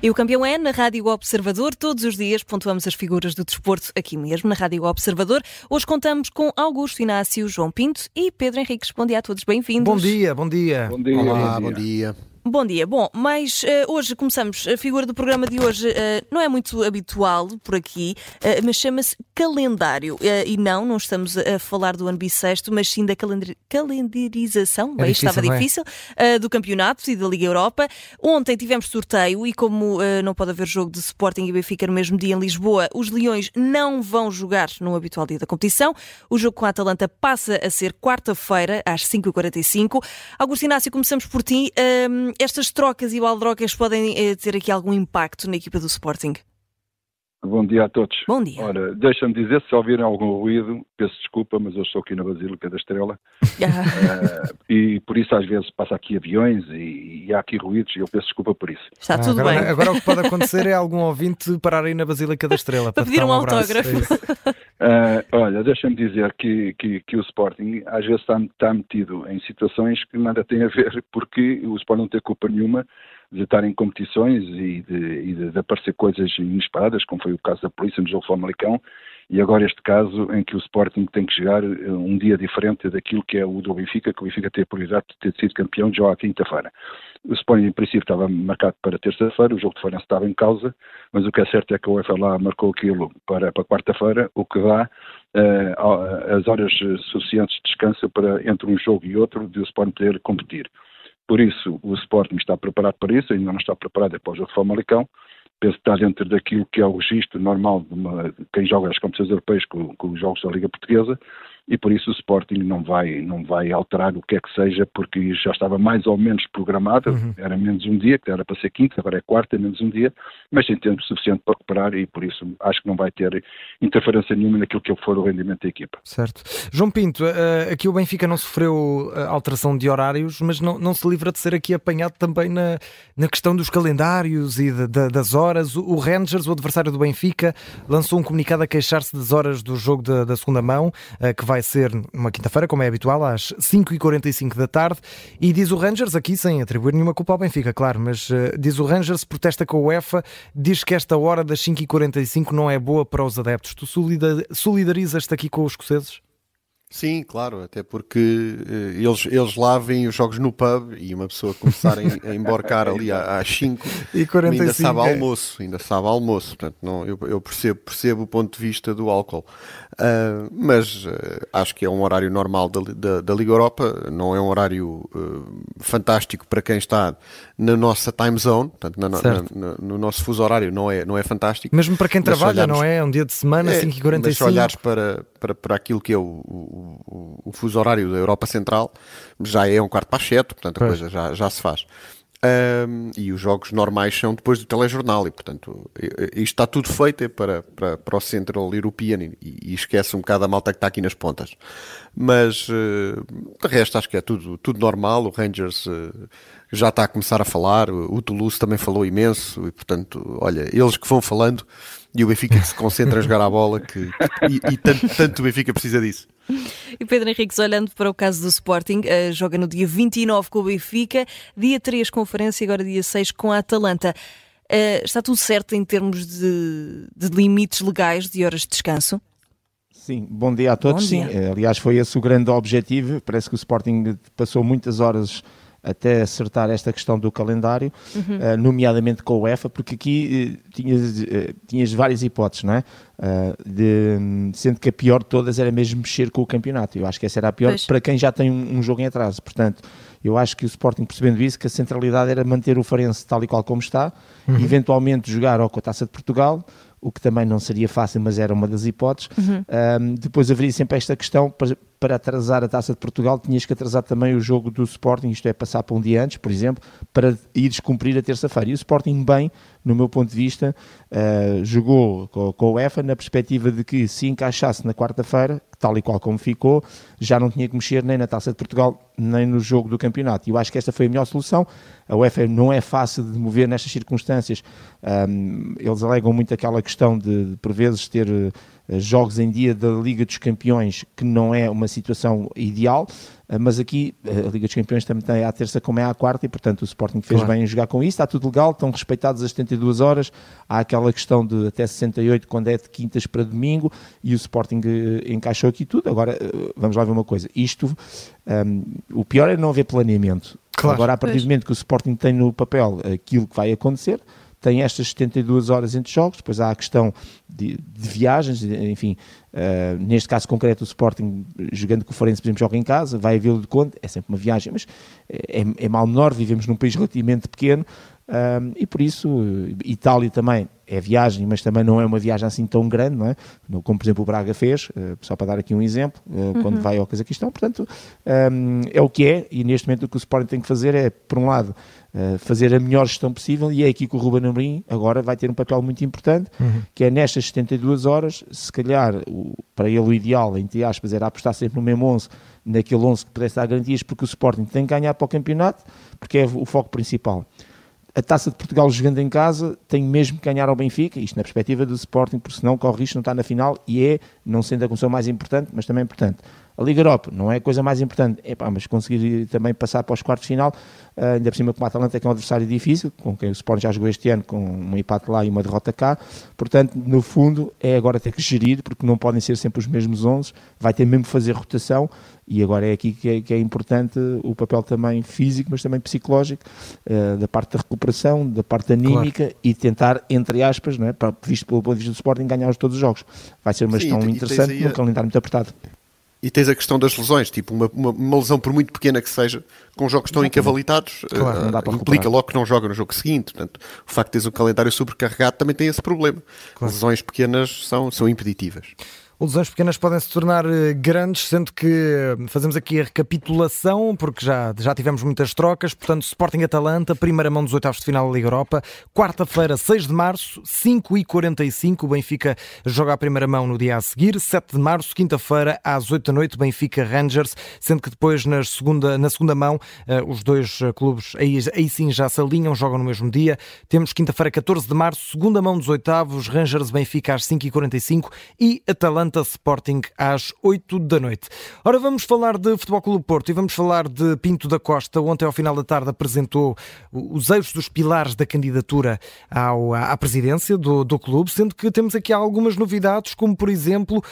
E o campeão é na Rádio Observador. Todos os dias pontuamos as figuras do desporto aqui mesmo, na Rádio Observador. Hoje contamos com Augusto Inácio, João Pinto e Pedro Henriques. Bom dia a todos, bem-vindos. Bom dia, bom dia. Bom dia. Olá, bom dia. Bom dia. Bom dia. Bom, mas uh, hoje começamos. A figura do programa de hoje uh, não é muito habitual por aqui, uh, mas chama-se calendário. e não, não estamos a falar do ano bissexto, mas sim da calendar calendarização, é bem, difícil, estava é? difícil, do campeonato e da Liga Europa. Ontem tivemos sorteio e como não pode haver jogo de Sporting e Benfica no mesmo dia em Lisboa, os Leões não vão jogar no habitual dia da competição. O jogo com a Atalanta passa a ser quarta-feira, às 5h45. Augusto Inácio, começamos por ti estas trocas e baldrocas podem eh, ter aqui algum impacto na equipa do Sporting? Bom dia a todos. Bom dia. Ora, deixa-me dizer, se ouvirem algum ruído, peço desculpa, mas eu estou aqui na Basílica da Estrela uh, e por isso às vezes passa aqui aviões e, e, há aqui ruídos e eu peço desculpa por isso. Está ah, tudo agora, bem. Agora o que pode acontecer é algum ouvinte parar aí na Basílica da Estrela para, para pedir um, um autógrafo. Uh, olha, deixa-me dizer que, que, que, o Sporting às vezes está, está metido em situações que nada tem a ver, porque o Sporting não tem culpa nenhuma de estar em competições e de, e de, aparecer coisas inesperadas, como foi o caso da polícia no jogo Famalicão, e agora este caso em que o Sporting tem que chegar eh, um dia diferente daquilo que é o do Benfica, que o Benfica tem a prioridade de ter sido campeão já à quinta-feira. O Sporting, em princípio, estava marcado para terça-feira, o jogo de Farense estava em causa, mas o que é certo é que a UEFA lá marcou aquilo para, para quarta-feira, o que dá uh, as horas suficientes de descanso para, entre um jogo e outro, de o Sporting poder competir. Por isso, o Sporting está preparado para isso, ainda não está preparado é para o Famalicão. Penso que está dentro daquilo que é o registro normal de, uma, quem joga as competições europeias com, com os jogos da Liga Portuguesa e por isso o Sporting não vai, não vai alterar o que é que seja, porque já estava mais ou menos programado, uhum. era menos um dia, que era para ser quinta, agora é quarta, é menos um dia, mas tem tempo suficiente para recuperar e por isso acho que não vai ter interferência nenhuma naquilo que for o rendimento da equipa. Certo. João Pinto, eh, aqui o Benfica não sofreu eh, alteração de horários, mas não, não se livra de ser aqui apanhado também na, na questão dos calendários e de, de, das horas. O Rangers, o adversário do Benfica, lançou um comunicado a queixar-se das horas do jogo da, da segunda mão, eh, que vai vai ser uma quinta-feira, como é habitual, às 5h45 da tarde. E diz o Rangers, aqui sem atribuir nenhuma culpa ao Benfica, claro, mas uh, diz o Rangers, protesta com a UEFA, diz que esta hora das 5h45 não é boa para os adeptos. Tu solidarizas-te aqui com os escoceses? Sim, claro, até porque uh, eles, eles lá veem os jogos no pub e uma pessoa começar a, a embarcar ali às 5 e 45, ainda sabe é. almoço, ainda sabe almoço, portanto não, eu, eu percebo, percebo o ponto de vista do álcool, uh, mas uh, acho que é um horário normal da, da, da Liga Europa, não é um horário fantástico para quem está na nossa time zone, portanto na, na, no nosso fuso horário não é, não é fantástico. Mesmo para quem trabalha, olharmos, não é? Um dia de semana, é, 5h45. Mas se olhares para, para, para aquilo que é o, o o, o, fuso horário da Europa Central já é um quarto para as sete, portanto a pois. coisa já, já se faz. Um, e os jogos normais são depois do telejornal e portanto isto está tudo feito para, para, para o Central European e, e, esquece um bocado a malta que está aqui nas pontas. Mas uh, de resto acho que é tudo, tudo normal. O Rangers uh, já está a começar a falar. O Toulouse também falou imenso e portanto olha, eles que vão falando e o Benfica que se concentra a jogar a bola que, que e, e tanto, tanto o Benfica precisa disso e Pedro Henriques, olhando para o caso do Sporting, uh, joga no dia 29 com o Benfica, dia 3 conferência, agora dia 6 com a Atalanta. Uh, está tudo certo em termos de, de, limites legais de horas de descanso? Sim, bom dia a todos. Dia. Sim, eh, aliás, foi esse o grande objetivo. Parece que o Sporting passou muitas horas até acertar esta questão do calendário, uhum. uh, nomeadamente com o UEFA, porque aqui uh, tinhas, uh, tinhas várias hipóteses, não é? De, sendo que a pior de todas era mesmo mexer com o campeonato. Eu acho que essa era a pior pois. para quem já tem um, um, jogo em atraso. Portanto, eu acho que o Sporting, percebendo isso, que a centralidade era manter o Farense tal e qual como está, uhum. eventualmente jogar ou com a Taça de Portugal, o que também não seria fácil, mas era uma das hipóteses. Uhum. Um, depois haveria sempre esta questão, para, atrasar a Taça de Portugal, tinhas que atrasar também o jogo do Sporting, isto é, passar para um dia antes, por exemplo, para ires cumprir a terça-feira. E o Sporting, bem, no meu ponto de vista, uh, jogou com, com o EFA na perspectiva de que se encaixasse na quarta-feira, tal e qual como ficou, já não tinha que mexer nem na Taça de Portugal, nem no jogo do campeonato. E eu acho que esta foi a melhor solução. A UEFA não é fácil de mover nestas circunstâncias. Um, eles alegam muito aquela questão de, de por vezes, ter jogos em dia da Liga dos Campeões, que não é uma situação ideal, uh, mas aqui a Liga dos Campeões também tem à terça como é à quarta e, portanto, o Sporting fez claro. bem em jogar com isso, está tudo legal, estão respeitados as 72 horas, há aquela questão de até 68 quando é de quintas para domingo e o Sporting encaixou aqui tudo. Agora, vamos lá ver uma coisa, isto, um, o pior é não haver planeamento. Claro. Agora, a partir do momento que o Sporting tem no papel aquilo que vai acontecer, tem estas 72 horas entre jogos, depois há a questão de, de viagens, enfim, uh, neste caso concreto o Sporting, jogando com o Forense, por exemplo, joga em casa, vai a Vila de Conde, é sempre uma viagem, mas é, é mal menor, vivemos num país relativamente pequeno, um, e por isso, Itália também é viagem, mas também não é uma viagem assim tão grande, não é? Como, por exemplo, o Braga fez, uh, só para dar aqui um exemplo, uh, uhum. quando vai ao Cazaquistão. Portanto, um, é o que é, e neste momento o que o Sporting tem que fazer é, por um lado, uh, fazer a melhor gestão possível, e é aqui que o Ruben Amorim agora vai ter um papel muito importante, uhum. que é nestas 72 horas, se calhar, o, para ele o ideal, entre aspas, era apostar sempre no mesmo 11, naquele 11 que pudesse dar garantias, porque o Sporting tem que ganhar para o campeonato, porque é o foco principal a Taça de Portugal jogando em casa tem mesmo que ganhar ao Benfica, isto na perspectiva do Sporting, porque senão corre risco não estar na final e é, não sendo a condição mais importante, mas também importante. A Liga Europa não é a coisa mais importante, é pá, mas conseguir também passar para os quartos de final, uh, ainda por cima com o Atalanta que é um adversário difícil, com quem o Sporting já jogou este ano com um empate lá e uma derrota cá, portanto, no fundo, é agora ter que gerir, porque não podem ser sempre os mesmos 11, vai ter mesmo que fazer rotação, e agora é aqui que é, que é, importante o papel também físico, mas também psicológico, uh, da parte da recuperação, da parte anímica claro. e tentar, entre aspas, não é, para, visto pelo ponto de vista do Sporting, ganhar todos os jogos. Vai ser uma gestão interessante, num calendário muito apertado. E tens a questão das lesões, tipo uma, uma, uma, lesão por muito pequena que seja, com jogos tão encavalitados, claro, uh, implica logo que não joga no jogo seguinte. Portanto, o facto de teres um calendário sobrecarregado também tem esse problema. Claro. Lesões pequenas são, são impeditivas. Lesões pequenas podem se tornar eh, grandes, sendo que eh, fazemos aqui a recapitulação, porque já, já tivemos muitas trocas. Portanto, Sporting Atalanta, primeira mão dos oitavos de final da Liga Europa, quarta-feira, 6 de março, 5h45. O Benfica joga a primeira mão no dia a seguir, 7 de março, quinta-feira, às 8 da noite, Benfica Rangers, sendo que depois na segunda, na segunda mão eh, os dois clubes aí, aí sim já se alinham, jogam no mesmo dia. Temos quinta-feira, 14 de março, segunda mão dos oitavos, Rangers Benfica às 5h45 e Atalanta Atalanta Sporting às 8 da noite. Ora, vamos falar de Futebol Clube Porto e vamos falar de Pinto da Costa. Ontem, ao final da tarde, apresentou os eixos dos pilares da candidatura ao, à presidência do, do clube, sendo que temos aqui algumas novidades, como por exemplo uh,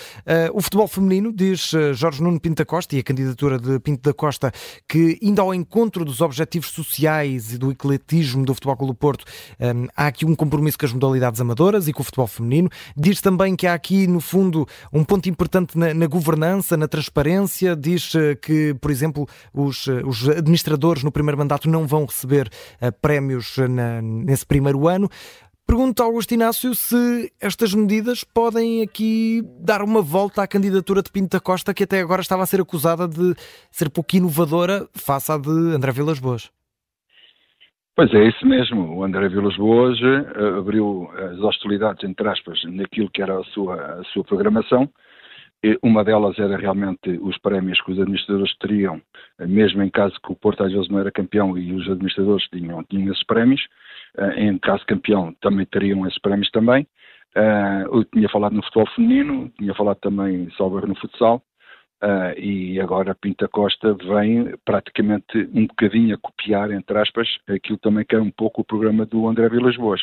o futebol feminino, diz uh, Jorge Nuno Pinto da Costa, e a candidatura de Pinto da Costa, que indo ao encontro dos objetivos sociais e do ecletismo do Futebol Clube Porto, um, eh, há aqui um compromisso com as modalidades amadoras e com o futebol feminino. Diz também que há aqui, no fundo, um ponto importante na, na governança, na transparência, diz eh, que, por exemplo, os, eh, os administradores no primeiro mandato não vão receber uh, prémios na, nesse primeiro ano. Pergunto ao Augusto Inácio se estas medidas podem aqui dar uma volta à candidatura de Pinto da Costa, que até agora estava a ser acusada de ser pouco inovadora face à de André Vilas Boas. Pois é, isso mesmo. O André Vilas Boas uh, abriu as hostilidades, entre aspas, naquilo que era a sua, a sua programação. Uma delas era realmente os prémios que os administradores teriam, eh, mesmo em caso que o Porto às vezes não era campeão e os administradores tinham, tinham esses prémios. Uh, em caso campeão também teriam esses prémios também. Eu tinha falado no futebol feminino, tinha falado também, salvo no futsal. Uh, e agora Pinta Costa vem praticamente um bocadinho a copiar, entre aspas, aquilo também que é um pouco o programa do André Vilas Boas.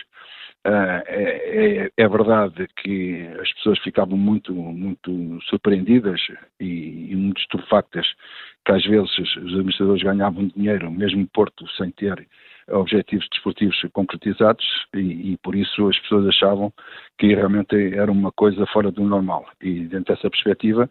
Uh, é, é, verdade que as pessoas ficavam muito, muito surpreendidas e, e muito estupefactas que às vezes os administradores ganhavam dinheiro, mesmo Porto, sem ter objetivos desportivos concretizados e, e, por isso as pessoas achavam que realmente era uma coisa fora do normal. E dentro dessa perspectiva,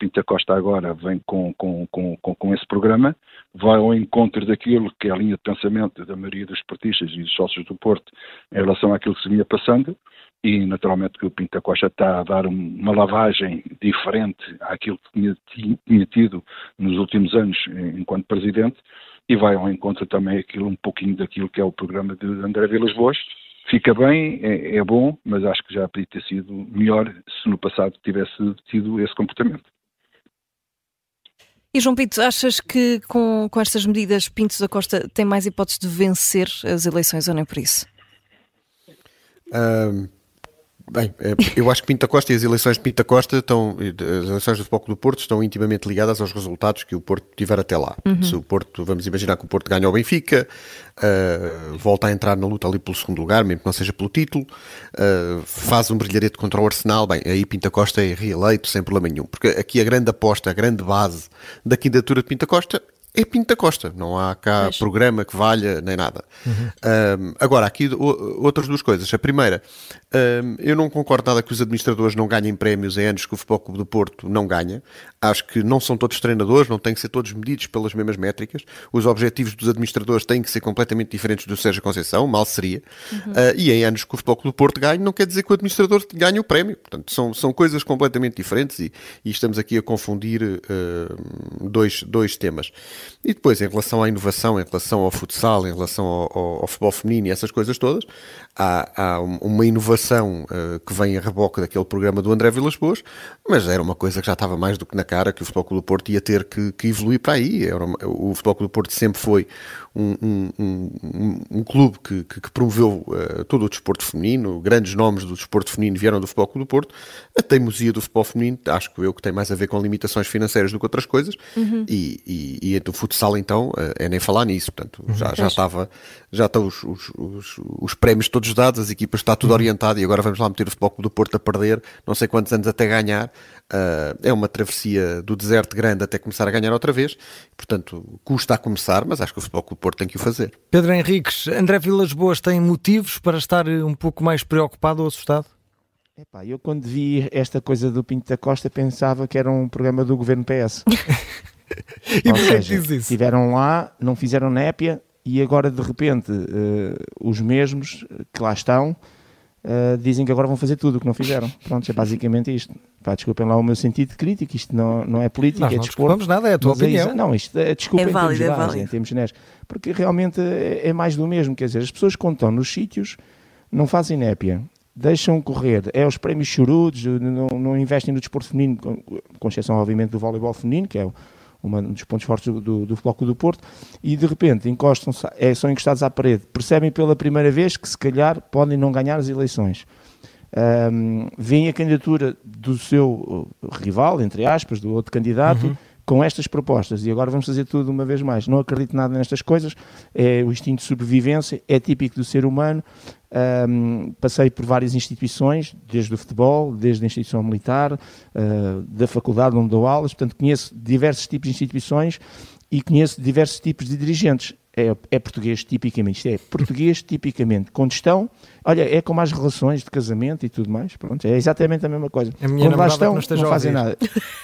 Pinta Costa agora vem com, com, com, com, esse programa, vai ao encontro daquilo que é a linha de pensamento da maioria dos esportistas e dos sócios do Porto em relação àquilo que se vinha passando e naturalmente que o Pinta Costa está a dar uma lavagem diferente àquilo que tinha, tinha tido nos últimos anos enquanto presidente e vai ao encontro também aquilo, um pouquinho daquilo que é o programa de André Vilas Boas. Fica bem, é, é bom, mas acho que já podia ter sido melhor se no passado tivesse tido esse comportamento. E João Pinto, achas que com, com estas medidas Pinto da Costa tem mais hipóteses de vencer as eleições ou nem por isso? Um, Bem, é, eu acho que Pinta Costa e as eleições de Pinta Costa estão, as eleições do Futebol do Porto estão intimamente ligadas aos resultados que o Porto tiver até lá. Uhum. Se o Porto, vamos imaginar que o Porto ganha ao Benfica, uh, volta a entrar na luta ali pelo segundo lugar, mesmo que não seja pelo título, uh, faz um brilharete contra o Arsenal, bem, aí Pinta Costa é reeleito sem problema nenhum. Porque aqui a grande aposta, a grande base da candidatura de Pinta Costa é Pinto da Costa, não há cá Mas... programa que valha nem nada. Uhum. Um, agora, aqui outras duas coisas. A primeira, um, eu não concordo nada que os administradores não ganhem prémios em anos que o Futebol Clube do Porto não ganha. Acho que não são todos treinadores, não têm que ser todos medidos pelas mesmas métricas. Os objetivos dos administradores têm que ser completamente diferentes do Sérgio Conceição, mal seria. Uhum. Uh, e em anos que o Futebol Clube do Porto ganha, não quer dizer que o administrador ganhe o prémio. Portanto, são, são coisas completamente diferentes e, e estamos aqui a confundir uh, dois, dois temas. E depois, em relação à inovação, em relação ao futsal, em relação ao, ao, ao futebol feminino e essas coisas todas, há, há uma inovação uh, que vem a reboque daquele programa do André Vilas Boas, mas era uma coisa que já estava mais do que na cara que o Futebol Clube do Porto ia ter que, que evoluir para aí. Era uma, o Futebol Clube do Porto sempre foi um, um, um, um clube que, que, que promoveu uh, todo o desporto feminino, grandes nomes do desporto feminino vieram do Futebol Clube do Porto. A teimosia do futebol feminino, acho que eu que tem mais a ver com limitações financeiras do que outras coisas, uhum. e, e, e do futsal então uh, é nem falar nisso. Portanto, uhum. já, já estava, já estão os, os, os, os, prémios todos dados, as equipas está tudo uhum. E agora vamos lá meter o Futebol Clube do Porto a perder, não sei quantos anos até ganhar. Uh, é uma travessia do deserto grande até começar a ganhar outra vez, portanto, custa a começar, mas acho que o Futebol Clube Porto tem que o fazer. Pedro Henriques, André Vilas Boas tem motivos para estar um pouco mais preocupado ou assustado? Epá, eu quando vi esta coisa do Pinto da Costa pensava que era um programa do governo PS. e porquê diz isso? Estiveram lá, não fizeram népia e agora de repente uh, os mesmos que lá estão uh, dizem que agora vão fazer tudo o que não fizeram. Pronto, é basicamente isto. Pá, desculpem lá o meu sentido de crítica, isto não, não é política, Nós é não desporto. Não nada, é a tua é opinião. É, não, isto é desculpa é válido, em termos é gerais, em termos genéricos, porque realmente é, é, mais do mesmo, quer dizer, as pessoas que estão nos sítios não fazem népia, deixam correr, é os prémios chorudos, não, não investem no desporto feminino, com, com exceção obviamente do voleibol feminino, que é o um dos pontos fortes do, do, do Futebol do Porto, e de repente encostam é, são encostados à parede, percebem pela primeira vez que se calhar podem não ganhar as eleições. Um, veem a candidatura do seu uh, rival, entre aspas, do outro candidato, uhum. Com estas propostas. E agora vamos fazer tudo uma vez mais. Não acredito nada nestas coisas. É o instinto de sobrevivência, é típico do ser humano. Um, passei por várias instituições, desde o futebol, desde a instituição militar, uh, da faculdade onde dou aulas, portanto conheço diversos tipos de instituições e conheço diversos tipos de dirigentes. É, é português tipicamente, isto é português tipicamente, com gestão, olha, é como as relações de casamento e tudo mais, pronto, é exatamente a mesma coisa. A minha quando lá estão, não, não fazem nada.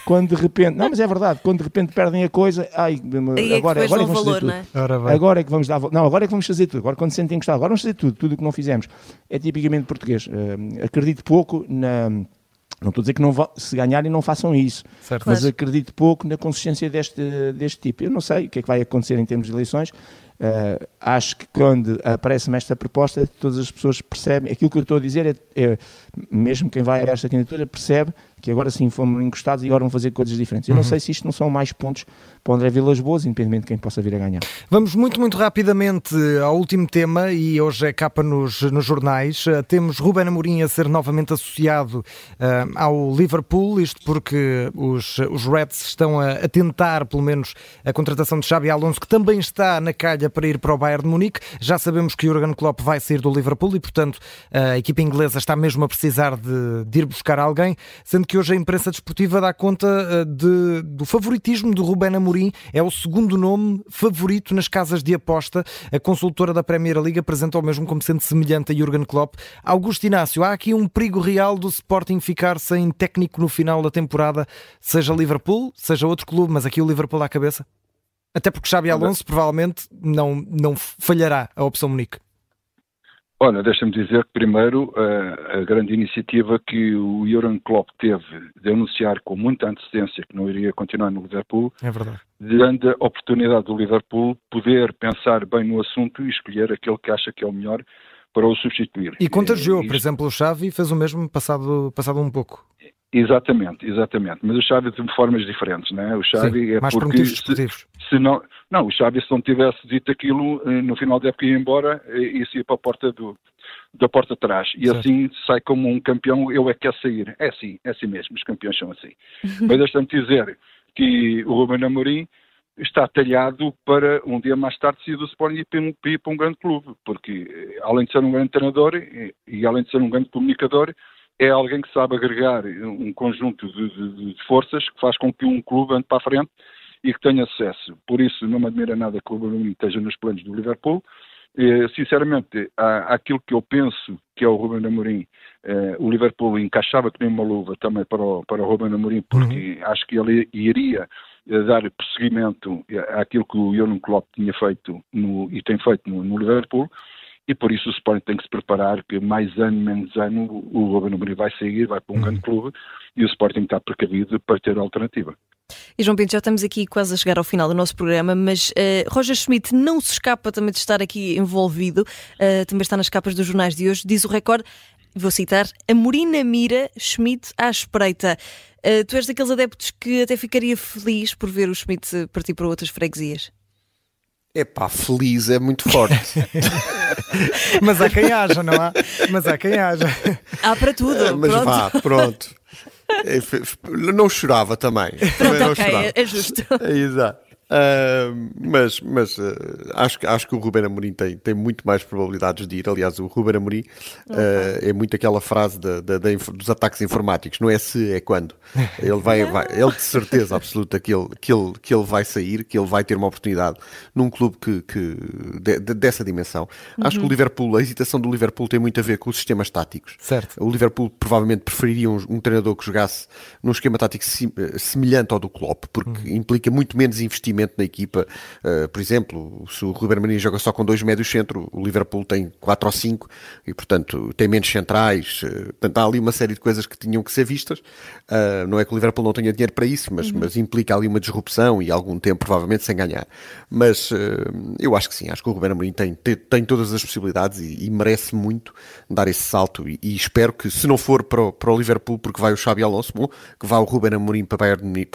Quando de repente, não, mas é verdade, quando de repente perdem a coisa, ai, é agora, agora é que vamos valor, fazer tudo. É? Agora é que vamos dar, não, agora é que vamos fazer tudo. Agora quando sentem gostar, agora vamos fazer tudo, tudo o que não fizemos. É tipicamente português. Uh, acredito pouco na não estou a dizer que não se ganharem não façam isso, certo. mas acredito pouco na consistência deste, deste tipo. Eu não sei o que é que vai acontecer em termos de eleições, Uh, acho que quando aparece-me esta proposta, todas as pessoas percebem. Aquilo que eu estou a dizer é, é mesmo quem vai a esta candidatura percebe que agora sim fomos encostados e agora vão fazer coisas diferentes. Eu não uhum. sei se isto não são mais pontos para o André Vilas Boas, independente de quem possa vir a ganhar. Vamos muito, muito rapidamente ao último tema e hoje é capa nos, nos jornais. Uh, temos Ruben Amorim a ser novamente associado uh, ao Liverpool, isto porque os, os Reds estão a, a, tentar, pelo menos, a contratação de Xabi Alonso, que também está na calha para ir para o Bayern de Munique. Já sabemos que o Jurgen Klopp vai sair do Liverpool e, portanto, a equipa inglesa está mesmo a precisar de, de ir buscar alguém, sendo que hoje a imprensa desportiva dá conta uh, de, do favoritismo Ruben Amorim Amorim é o segundo nome favorito nas casas de aposta. A consultora da Premier League apresenta o mesmo como sendo semelhante a Jurgen Klopp. Augusto Inácio, há aqui um perigo real do Sporting ficar sem técnico no final da temporada, seja Liverpool, seja outro clube, mas aqui o Liverpool à cabeça? Até porque Xabi Alonso provavelmente não, não falhará a opção Munique. Olha, deixa-me dizer que primeiro a, a, grande iniciativa que o Jurgen Klopp teve de anunciar com muita antecedência que não iria continuar no Liverpool, é verdade. dando a oportunidade do Liverpool poder pensar bem no assunto e escolher aquele que acha que é o melhor para o substituir. E contagiou, e, por exemplo, o Xavi fez o mesmo passado, passado um pouco. Exatamente, exatamente. Mas o Xavi de formas diferentes, não é? O Xavi Sim, é mais porque se, se, não, não, o Xavi se não tivesse dito aquilo eh, no final da época ia embora, eh, isso ia para a porta do da porta de trás e certo. assim sai como um campeão, eu é que quer sair. É assim, é assim mesmo, os campeões são assim. Mas deixa-me dizer que o Ruben Amorim está talhado para um dia mais tarde sair do Sporting e ir para um grande clube, porque eh, além de ser um grande treinador e, e além de ser um grande comunicador, é alguém que sabe agregar um conjunto de, de, de, forças que faz com que um clube ande para a frente e que tenha sucesso. Por isso, não me admira nada que o Ruben esteja nos planos do Liverpool. Eh, sinceramente, há, aquilo que eu penso que é o Ruben Amorim, eh, o Liverpool encaixava que nem uma luva também para o, para o Ruben Amorim, porque uhum. acho que ele iria eh, dar prosseguimento àquilo que o Jurgen Klopp tinha feito no, e tem feito no, no Liverpool e por isso o Sporting tem que se preparar que mais ano, menos ano, o Ruben Amorim vai sair, vai para um uhum. grande clube e o Sporting está precavido para ter alternativa. E João Pinto, já estamos aqui quase a chegar ao final do nosso programa, mas uh, Roger Schmidt não se escapa também de estar aqui envolvido, uh, também está nas capas dos jornais de hoje, diz o recorde, vou citar, a Morina mira, Schmidt à espreita. Uh, tu és daqueles adeptos que até ficaria feliz por ver o Schmidt partir para outras freguesias? Epá, feliz é muito forte. Mas há quem haja, não há? Mas há quem haja. Há para tudo. Mas pronto. vá, pronto. É, não chorava também. Pronto, também não okay, chorava. É justo. É, exato. Uh, mas mas uh, acho, acho que o Ruben Amorim tem, tem muito mais probabilidades de ir. Aliás, o Ruben Amorim uh, é muito aquela frase de, de, de, dos ataques informáticos: não é se, é quando. Ele vai, vai ele de certeza absoluta que ele, que, ele, que ele vai sair, que ele vai ter uma oportunidade num clube que, que de, dessa dimensão. Uhum. Acho que o Liverpool, a hesitação do Liverpool tem muito a ver com os sistemas táticos. Certo. O Liverpool provavelmente preferiria um, um treinador que jogasse num esquema tático semelhante ao do Klopp, porque uhum. implica muito menos investimento na equipa. Uh, por exemplo, se o Ruben Amorim joga só com dois médios centro, o Liverpool tem quatro ou cinco e, portanto, tem menos centrais. Uh, portanto, há ali uma série de coisas que tinham que ser vistas. Uh, não é que o Liverpool não tenha dinheiro para isso, mas, uhum. mas implica ali uma disrupção e algum tempo, provavelmente, sem ganhar. Mas eu acho que sim, acho que o Ruben Amorim tem, tem, tem todas as possibilidades e, e, merece muito dar esse salto. E, e, espero que, se não for para o, para o Liverpool, porque vai o Xabi Alonso, bom, que vá o Ruben Amorim para o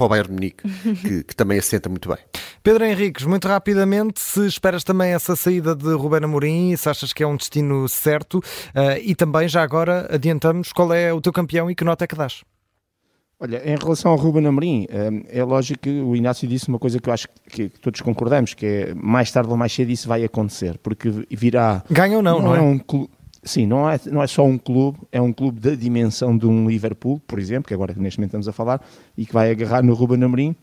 Bayern de Munique, que, que também assenta muito bem. Pedro Henriques, muito rapidamente, se esperas também essa saída de Ruben Amorim, se achas que é um destino certo uh, e também já agora adiantamos qual é o teu campeão e que nota é que dás? Olha, em relação ao Ruben Amorim, eh, é lógico que o Inácio disse uma coisa que eu acho que, todos concordamos, que é mais tarde ou mais cedo isso vai acontecer, porque virá... Ganha ou não, não, não é? é? Um clube, sim, não é, não é só um clube, é um clube da dimensão de um Liverpool, por exemplo, que agora neste momento estamos a falar, e que vai agarrar no Ruben Amorim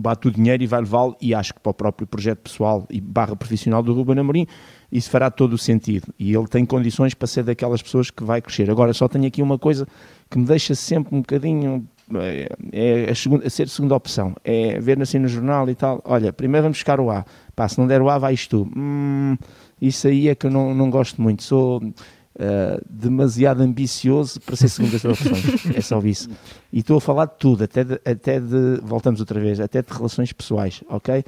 bate o dinheiro e vai levá-lo, e acho que para o próprio projeto pessoal e barra profissional do Ruben Amorim, isso fará todo o sentido. E ele tem condições para ser daquelas pessoas que vai crescer. Agora, só tenho aqui uma coisa que me deixa sempre um bocadinho. É, é a, segunda, a ser segunda opção. É ver assim no jornal e tal. Olha, primeiro vamos buscar o A. Pá, se não der o A, vais tu. Hum, isso aí é que eu não, não gosto muito. Sou uh, demasiado ambicioso para ser segunda opção. é só isso. E estou a falar de tudo, até de, até de, voltamos outra vez, até de relações pessoais, ok?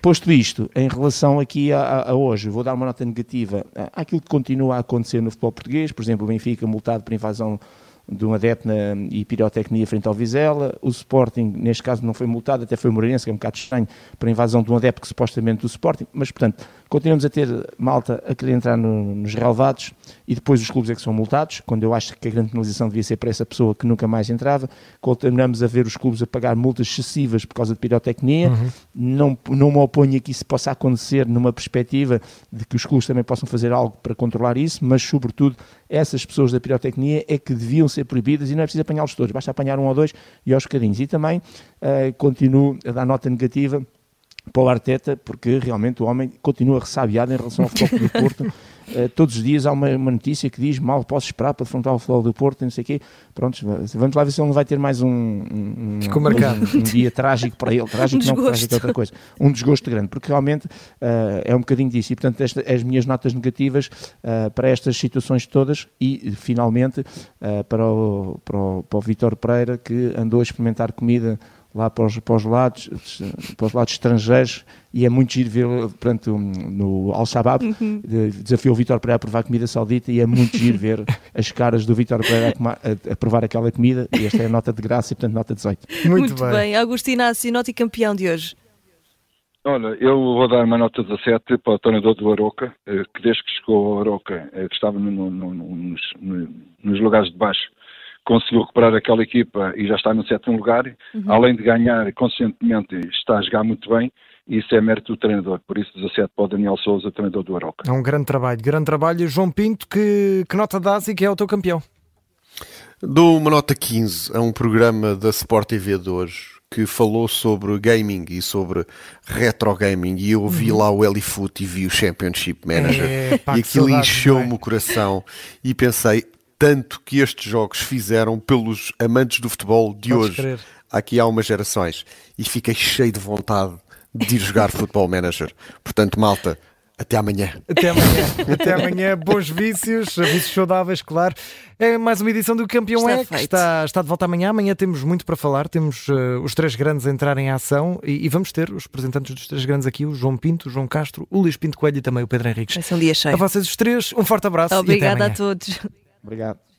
Posto isto, em relação aqui a, a, hoje, vou dar uma nota negativa àquilo que continua a acontecer no futebol português, por exemplo, o Benfica multado por invasão de um adepto na, e pirotecnia frente ao Vizela. O Sporting, neste caso, não foi multado, até foi o Moreirense, que é um bocado estranho, por invasão de um adepto que supostamente do Sporting. Mas, portanto, continuamos a ter malta a querer entrar no, nos relevados e depois os clubes é que são multados, quando eu acho que a grande penalização devia ser para essa pessoa que nunca mais entrava. Continuamos a ver os clubes a pagar multas excessivas por causa de pirotecnia. Uhum. Não, não me oponho a que isso possa acontecer numa perspectiva de que os clubes também possam fazer algo para controlar isso, mas, sobretudo, essas pessoas da pirotecnia é que deviam ser proibidas e não é preciso apanhá-los todos, basta apanhar um ou dois e aos bocadinhos. E também uh, continuo a dar nota negativa para o Arteta, porque realmente o homem continua ressabiado em relação ao futebol do Porto. Uh, todos os dias há uma, uma, notícia que diz mal posso esperar para defrontar o futebol do Porto, não sei o quê. Pronto, vamos lá ver se ele não vai ter mais um, um, um, um dia trágico para ele. Trágico não, trágico é outra coisa. Um desgosto grande, porque realmente uh, é um bocadinho disso. E portanto, esta, as minhas notas negativas uh, para estas situações todas e finalmente para o, para o, para o Vitor Pereira, que andou a experimentar comida lá para os, para os lados, para os lados estrangeiros, e é muito giro ver portanto, no Al-Shabaab, uhum. desafiou o Vítor Pereira a provar comida saudita, e é muito giro ver as caras do Vítor Pereira a, a, provar aquela comida, e esta é a nota de graça, e portanto nota 18. Muito, muito bem. bem. Augusto Inácio, nota e campeão de hoje. Olha, eu vou dar uma nota 17 para o treinador do Aroca, eh, que desde que chegou ao Aroca, eh, que estava no, no, nos, nos lugares de baixo, conseguiu recuperar aquela equipa e já está no sétimo lugar. Uhum. Além de ganhar conscientemente, está a jogar muito bem. E isso é mérito do treinador. Por isso, 17 para o Daniel Souza, treinador do Aroca. É um grande trabalho, grande trabalho. João Pinto, que, que nota dás e que é o teu campeão? Dou uma nota 15 a um programa da Sport TV de hoje que falou sobre gaming e sobre retro gaming e eu vi uhum. lá o Elifoot e vi o Championship Manager é, pá, e aquilo encheu-me o coração e pensei tanto que estes jogos fizeram pelos amantes do futebol de Podes hoje querer. aqui há umas gerações e fiquei cheio de vontade de ir jogar Football Manager portanto malta até amanhã. Até amanhã. Até amanhã. Bons vícios, vícios saudáveis, claro. É mais uma edição do Campeão está é, que está, está de volta amanhã. Amanhã temos muito para falar. Temos uh, os três grandes a entrar em ação e, e, vamos ter os representantes dos três grandes aqui: o João Pinto, o João Castro, o Luís Pinto Coelho e também o Pedro Henriques. Vai ser um dia cheio. A vocês os três, um forte abraço. Obrigada a todos. Obrigado.